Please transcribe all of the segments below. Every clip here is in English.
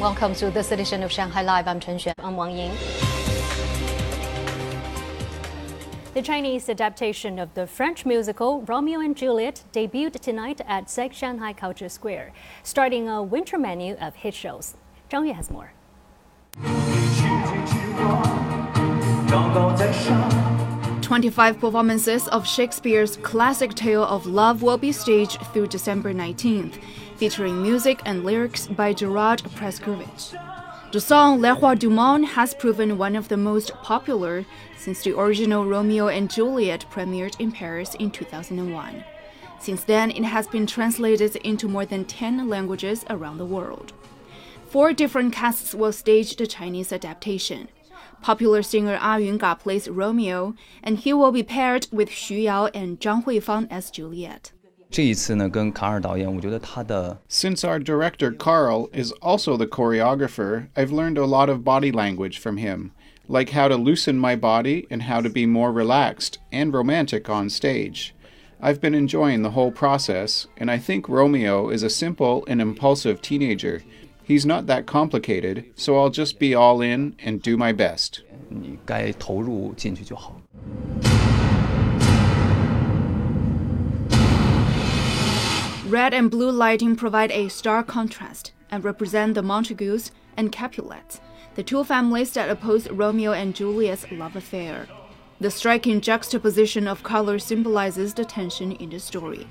Welcome to this edition of Shanghai Live. I'm Chen Xuan. I'm Wang Ying. The Chinese adaptation of the French musical Romeo and Juliet debuted tonight at SAIC Shanghai Culture Square, starting a winter menu of hit shows. Zhang Yue has more. 25 performances of Shakespeare's classic tale of love will be staged through December 19th, featuring music and lyrics by Gerard Presgurvic. The song Les Rois du Monde has proven one of the most popular since the original Romeo and Juliet premiered in Paris in 2001. Since then, it has been translated into more than 10 languages around the world. Four different casts will stage the Chinese adaptation. Popular singer Ah Yunga plays Romeo, and he will be paired with Xu Yao and Zhang Huifang as Juliet. Since our director Carl is also the choreographer, I've learned a lot of body language from him, like how to loosen my body and how to be more relaxed and romantic on stage. I've been enjoying the whole process, and I think Romeo is a simple and impulsive teenager He's not that complicated, so I'll just be all in and do my best. Red and blue lighting provide a stark contrast and represent the Montagues and Capulets, the two families that oppose Romeo and Juliet's love affair. The striking juxtaposition of color symbolizes the tension in the story.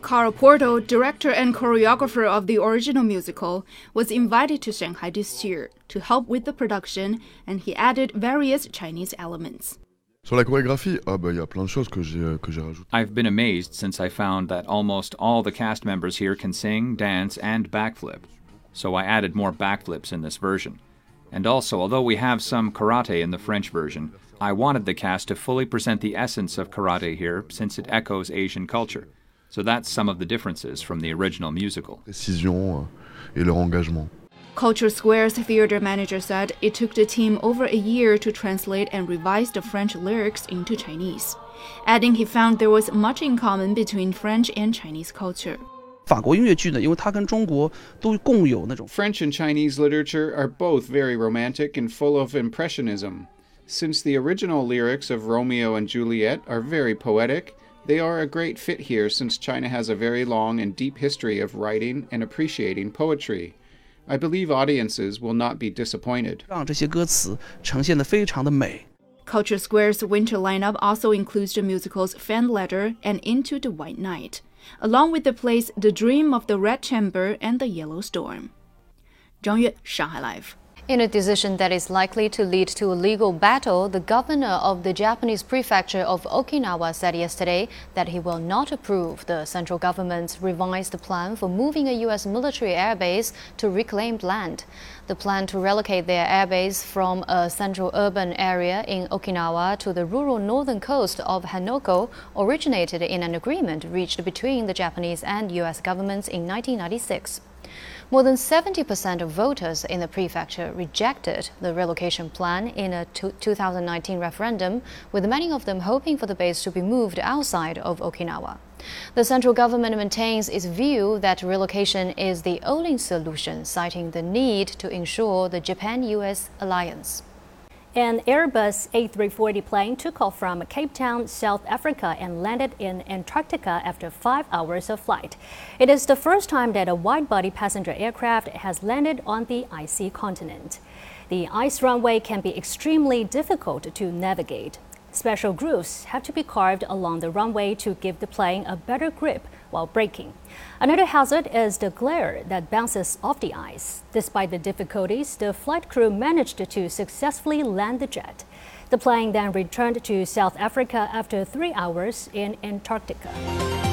Carl Porto, director and choreographer of the original musical, was invited to Shanghai this year to help with the production, and he added various Chinese elements. Sur la chorégraphie, ah bah, y a plein de choses que j'ai euh, que j'ai rajoutées. I've been amazed since I found that almost all the cast members here can sing, dance, and backflip. So I added more backflips in this version. And also, although we have some karate in the French version, I wanted the cast to fully present the essence of karate here since it echoes Asian culture. So that's some of the differences from the original musical. Précision euh, et leur engagement. Culture Square's theater manager said it took the team over a year to translate and revise the French lyrics into Chinese, adding he found there was much in common between French and Chinese culture. French and Chinese literature are both very romantic and full of impressionism. Since the original lyrics of Romeo and Juliet are very poetic, they are a great fit here since China has a very long and deep history of writing and appreciating poetry. I believe audiences will not be disappointed. Culture Square's winter lineup also includes the musicals Fan Letter and Into the White Night, along with the plays The Dream of the Red Chamber and The Yellow Storm. 张悦，上海 Live。 In a decision that is likely to lead to a legal battle, the governor of the Japanese prefecture of Okinawa said yesterday that he will not approve the central government's revised plan for moving a U.S. military airbase to reclaimed land. The plan to relocate their airbase from a central urban area in Okinawa to the rural northern coast of Henoko originated in an agreement reached between the Japanese and U.S. governments in 1996. More than 70% of voters in the prefecture rejected the relocation plan in a 2019 referendum, with many of them hoping for the base to be moved outside of Okinawa. The central government maintains its view that relocation is the only solution, citing the need to ensure the Japan US alliance. An Airbus A340 plane took off from Cape Town, South Africa, and landed in Antarctica after five hours of flight. It is the first time that a wide body passenger aircraft has landed on the icy continent. The ice runway can be extremely difficult to navigate. Special grooves have to be carved along the runway to give the plane a better grip while braking. Another hazard is the glare that bounces off the ice. Despite the difficulties, the flight crew managed to successfully land the jet. The plane then returned to South Africa after three hours in Antarctica.